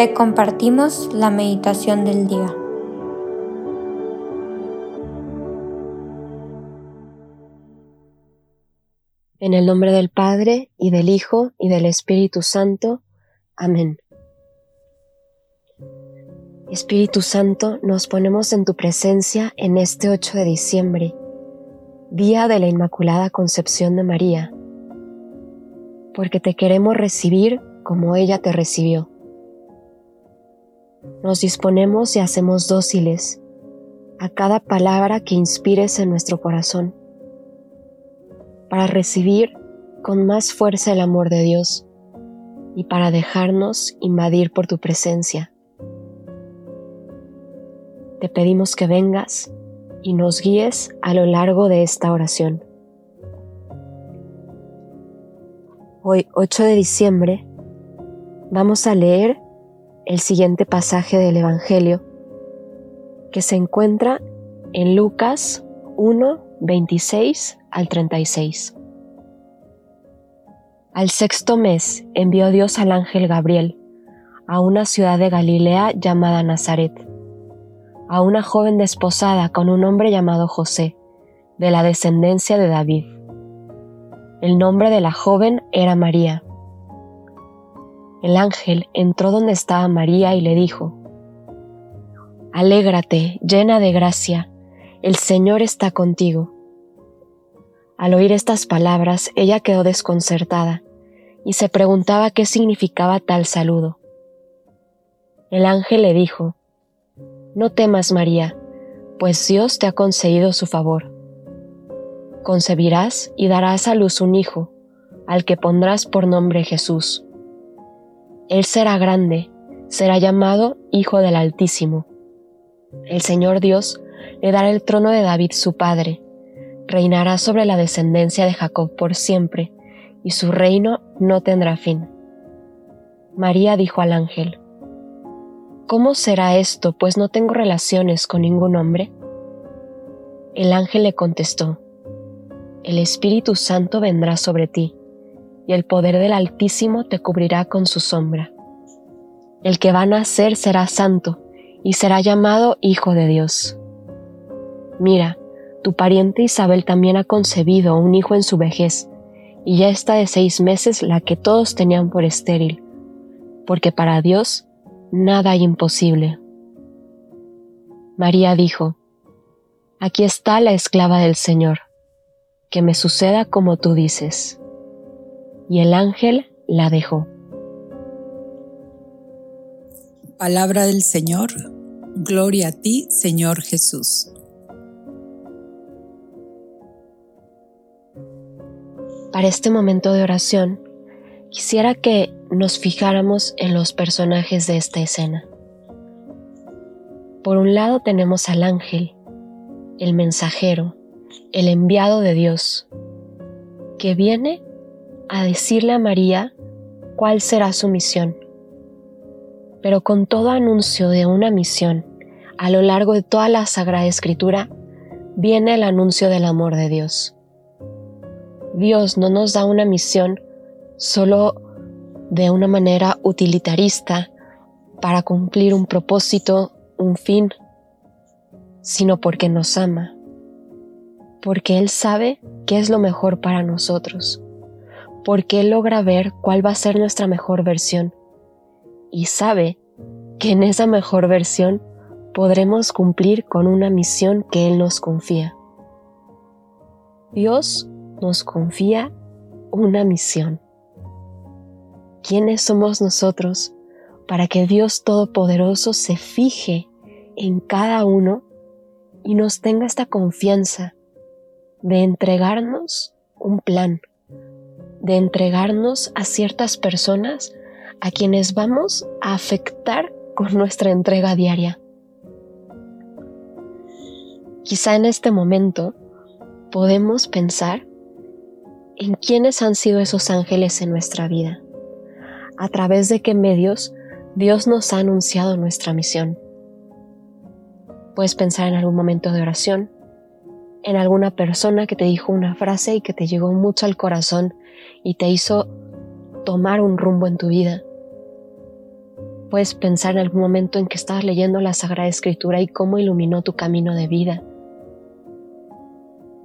te compartimos la meditación del día. En el nombre del Padre, y del Hijo, y del Espíritu Santo. Amén. Espíritu Santo, nos ponemos en tu presencia en este 8 de diciembre, día de la Inmaculada Concepción de María, porque te queremos recibir como ella te recibió nos disponemos y hacemos dóciles a cada palabra que inspires en nuestro corazón, para recibir con más fuerza el amor de Dios y para dejarnos invadir por tu presencia. Te pedimos que vengas y nos guíes a lo largo de esta oración. Hoy, 8 de diciembre, vamos a leer el siguiente pasaje del Evangelio que se encuentra en Lucas 1, 26 al 36. Al sexto mes envió Dios al ángel Gabriel a una ciudad de Galilea llamada Nazaret, a una joven desposada con un hombre llamado José, de la descendencia de David. El nombre de la joven era María. El ángel entró donde estaba María y le dijo, Alégrate, llena de gracia, el Señor está contigo. Al oír estas palabras, ella quedó desconcertada y se preguntaba qué significaba tal saludo. El ángel le dijo, No temas, María, pues Dios te ha concedido su favor. Concebirás y darás a luz un hijo, al que pondrás por nombre Jesús él será grande, será llamado Hijo del Altísimo. El Señor Dios le dará el trono de David su padre, reinará sobre la descendencia de Jacob por siempre, y su reino no tendrá fin. María dijo al ángel, ¿Cómo será esto, pues no tengo relaciones con ningún hombre? El ángel le contestó, El Espíritu Santo vendrá sobre ti y el poder del Altísimo te cubrirá con su sombra. El que va a nacer será santo y será llamado Hijo de Dios. Mira, tu pariente Isabel también ha concebido un hijo en su vejez, y ya está de seis meses la que todos tenían por estéril, porque para Dios nada hay imposible. María dijo, Aquí está la esclava del Señor, que me suceda como tú dices y el ángel la dejó. Palabra del Señor, gloria a ti, Señor Jesús. Para este momento de oración, quisiera que nos fijáramos en los personajes de esta escena. Por un lado tenemos al ángel, el mensajero, el enviado de Dios, que viene a decirle a María cuál será su misión. Pero con todo anuncio de una misión, a lo largo de toda la Sagrada Escritura, viene el anuncio del amor de Dios. Dios no nos da una misión solo de una manera utilitarista para cumplir un propósito, un fin, sino porque nos ama, porque Él sabe qué es lo mejor para nosotros porque Él logra ver cuál va a ser nuestra mejor versión y sabe que en esa mejor versión podremos cumplir con una misión que Él nos confía. Dios nos confía una misión. ¿Quiénes somos nosotros para que Dios Todopoderoso se fije en cada uno y nos tenga esta confianza de entregarnos un plan, de entregarnos a ciertas personas a quienes vamos a afectar con nuestra entrega diaria. Quizá en este momento podemos pensar en quiénes han sido esos ángeles en nuestra vida, a través de qué medios Dios nos ha anunciado nuestra misión. Puedes pensar en algún momento de oración, en alguna persona que te dijo una frase y que te llegó mucho al corazón y te hizo tomar un rumbo en tu vida. Puedes pensar en algún momento en que estabas leyendo la Sagrada Escritura y cómo iluminó tu camino de vida.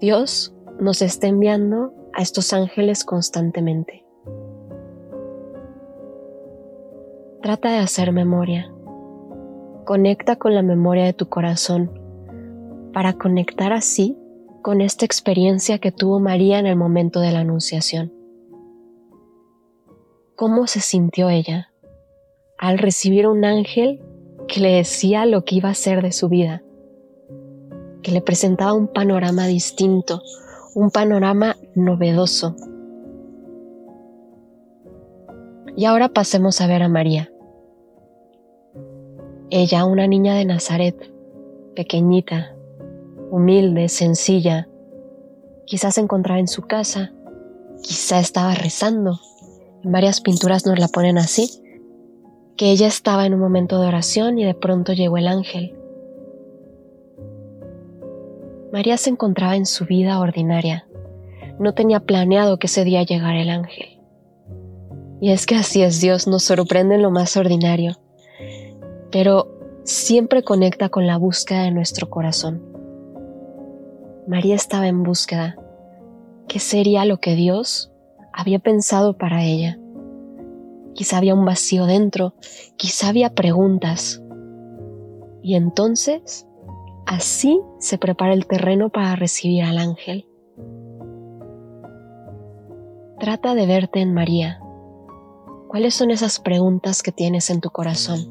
Dios nos está enviando a estos ángeles constantemente. Trata de hacer memoria. Conecta con la memoria de tu corazón para conectar así con esta experiencia que tuvo María en el momento de la Anunciación. ¿Cómo se sintió ella al recibir un ángel que le decía lo que iba a ser de su vida? Que le presentaba un panorama distinto, un panorama novedoso. Y ahora pasemos a ver a María. Ella, una niña de Nazaret, pequeñita, humilde, sencilla. Quizás se encontraba en su casa, quizá estaba rezando. En varias pinturas nos la ponen así, que ella estaba en un momento de oración y de pronto llegó el ángel. María se encontraba en su vida ordinaria. No tenía planeado que ese día llegara el ángel. Y es que así es Dios, nos sorprende en lo más ordinario, pero siempre conecta con la búsqueda de nuestro corazón. María estaba en búsqueda. ¿Qué sería lo que Dios había pensado para ella? Quizá había un vacío dentro, quizá había preguntas. Y entonces, así se prepara el terreno para recibir al ángel. Trata de verte en María. ¿Cuáles son esas preguntas que tienes en tu corazón?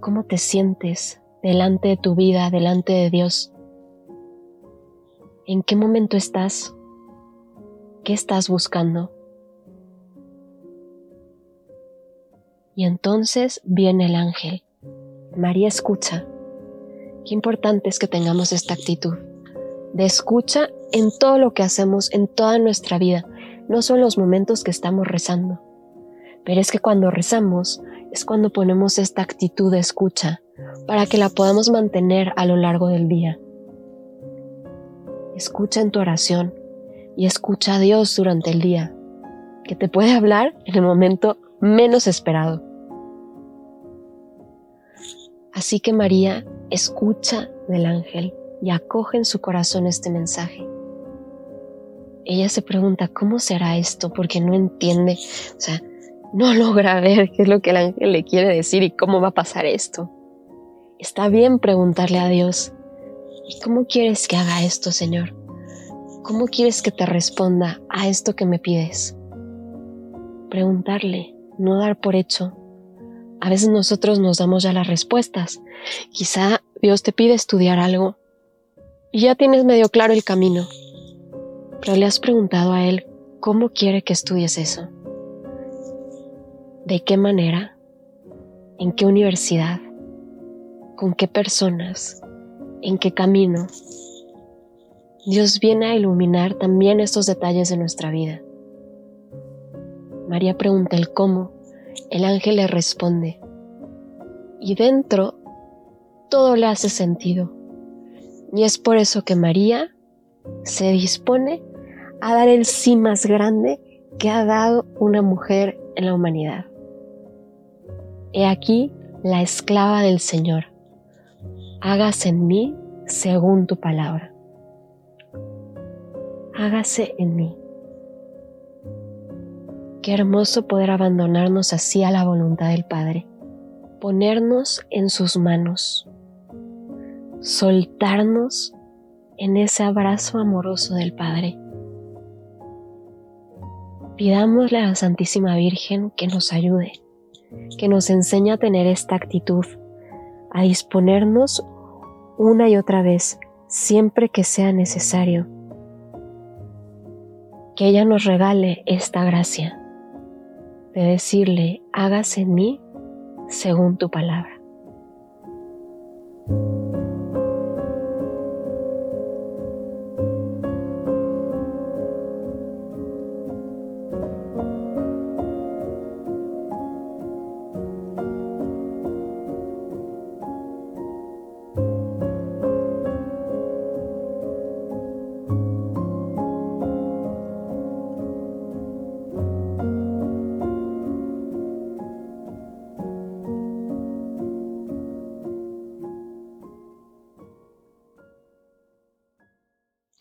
¿Cómo te sientes delante de tu vida, delante de Dios? ¿En qué momento estás? ¿Qué estás buscando? Y entonces viene el ángel. María escucha. Qué importante es que tengamos esta actitud de escucha en todo lo que hacemos, en toda nuestra vida. No son los momentos que estamos rezando, pero es que cuando rezamos es cuando ponemos esta actitud de escucha para que la podamos mantener a lo largo del día. Escucha en tu oración y escucha a Dios durante el día, que te puede hablar en el momento menos esperado. Así que María escucha del ángel y acoge en su corazón este mensaje. Ella se pregunta, ¿cómo será esto? Porque no entiende, o sea, no logra ver qué es lo que el ángel le quiere decir y cómo va a pasar esto. Está bien preguntarle a Dios, ¿Y cómo quieres que haga esto, Señor? ¿Cómo quieres que te responda a esto que me pides? Preguntarle, no dar por hecho. A veces nosotros nos damos ya las respuestas. Quizá Dios te pide estudiar algo y ya tienes medio claro el camino, pero le has preguntado a Él cómo quiere que estudies eso. ¿De qué manera? ¿En qué universidad? ¿Con qué personas? En qué camino, Dios viene a iluminar también estos detalles de nuestra vida. María pregunta el cómo, el ángel le responde, y dentro todo le hace sentido. Y es por eso que María se dispone a dar el sí más grande que ha dado una mujer en la humanidad. He aquí la esclava del Señor hágase en mí según tu palabra. Hágase en mí. Qué hermoso poder abandonarnos así a la voluntad del Padre, ponernos en sus manos, soltarnos en ese abrazo amoroso del Padre. Pidámosle a la Santísima Virgen que nos ayude, que nos enseñe a tener esta actitud, a disponernos una y otra vez, siempre que sea necesario. Que ella nos regale esta gracia de decirle, hágase en mí según tu palabra.